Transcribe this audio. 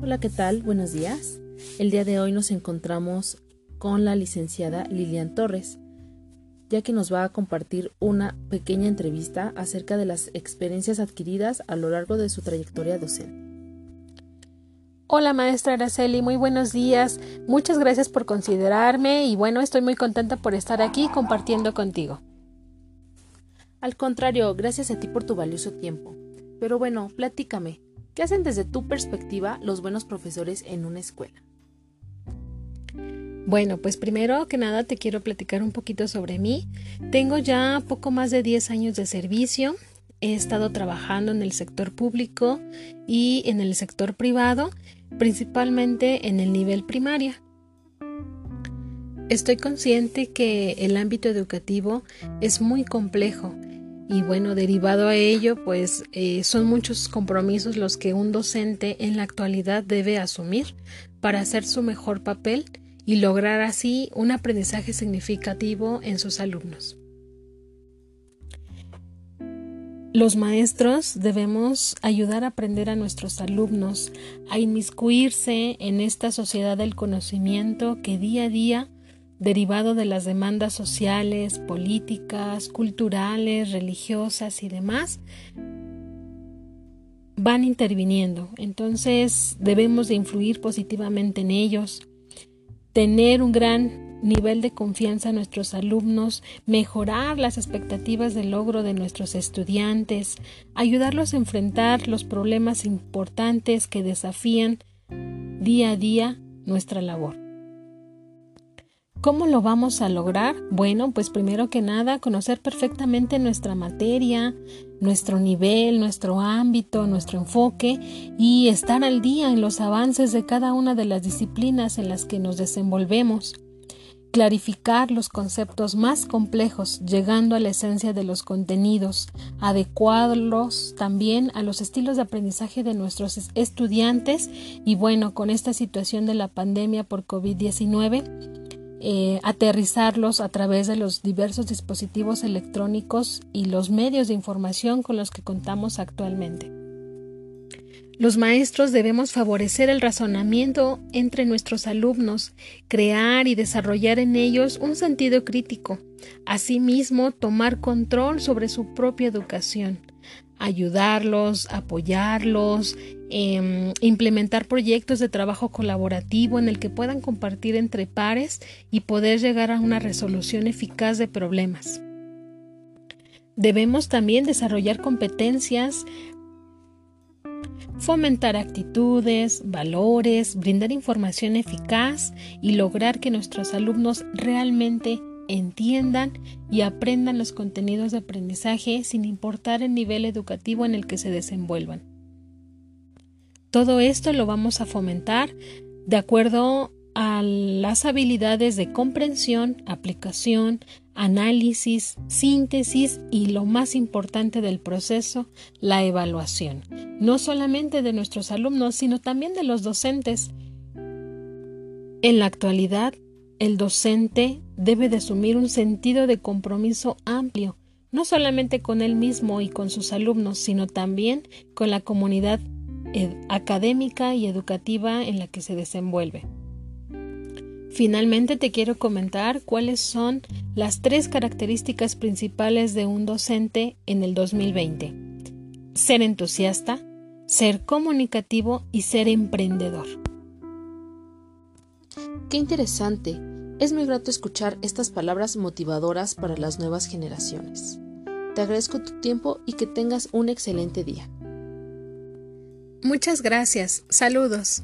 Hola, ¿qué tal? Buenos días. El día de hoy nos encontramos con la licenciada Lilian Torres, ya que nos va a compartir una pequeña entrevista acerca de las experiencias adquiridas a lo largo de su trayectoria docente. Hola maestra Araceli, muy buenos días. Muchas gracias por considerarme y bueno, estoy muy contenta por estar aquí compartiendo contigo. Al contrario, gracias a ti por tu valioso tiempo. Pero bueno, platícame, ¿qué hacen desde tu perspectiva los buenos profesores en una escuela? Bueno, pues primero que nada te quiero platicar un poquito sobre mí. Tengo ya poco más de 10 años de servicio. He estado trabajando en el sector público y en el sector privado principalmente en el nivel primaria. Estoy consciente que el ámbito educativo es muy complejo y bueno, derivado a ello, pues eh, son muchos compromisos los que un docente en la actualidad debe asumir para hacer su mejor papel y lograr así un aprendizaje significativo en sus alumnos. Los maestros debemos ayudar a aprender a nuestros alumnos a inmiscuirse en esta sociedad del conocimiento que día a día, derivado de las demandas sociales, políticas, culturales, religiosas y demás, van interviniendo. Entonces debemos de influir positivamente en ellos, tener un gran nivel de confianza a nuestros alumnos, mejorar las expectativas de logro de nuestros estudiantes, ayudarlos a enfrentar los problemas importantes que desafían día a día nuestra labor. ¿Cómo lo vamos a lograr? Bueno, pues primero que nada, conocer perfectamente nuestra materia, nuestro nivel, nuestro ámbito, nuestro enfoque y estar al día en los avances de cada una de las disciplinas en las que nos desenvolvemos clarificar los conceptos más complejos, llegando a la esencia de los contenidos, adecuarlos también a los estilos de aprendizaje de nuestros estudiantes y bueno, con esta situación de la pandemia por COVID-19, eh, aterrizarlos a través de los diversos dispositivos electrónicos y los medios de información con los que contamos actualmente. Los maestros debemos favorecer el razonamiento entre nuestros alumnos, crear y desarrollar en ellos un sentido crítico, asimismo tomar control sobre su propia educación, ayudarlos, apoyarlos, em, implementar proyectos de trabajo colaborativo en el que puedan compartir entre pares y poder llegar a una resolución eficaz de problemas. Debemos también desarrollar competencias fomentar actitudes, valores, brindar información eficaz y lograr que nuestros alumnos realmente entiendan y aprendan los contenidos de aprendizaje sin importar el nivel educativo en el que se desenvuelvan. Todo esto lo vamos a fomentar de acuerdo a las habilidades de comprensión, aplicación, análisis, síntesis y lo más importante del proceso, la evaluación, no solamente de nuestros alumnos, sino también de los docentes. En la actualidad, el docente debe de asumir un sentido de compromiso amplio, no solamente con él mismo y con sus alumnos, sino también con la comunidad académica y educativa en la que se desenvuelve. Finalmente te quiero comentar cuáles son las tres características principales de un docente en el 2020. Ser entusiasta, ser comunicativo y ser emprendedor. Qué interesante. Es muy grato escuchar estas palabras motivadoras para las nuevas generaciones. Te agradezco tu tiempo y que tengas un excelente día. Muchas gracias. Saludos.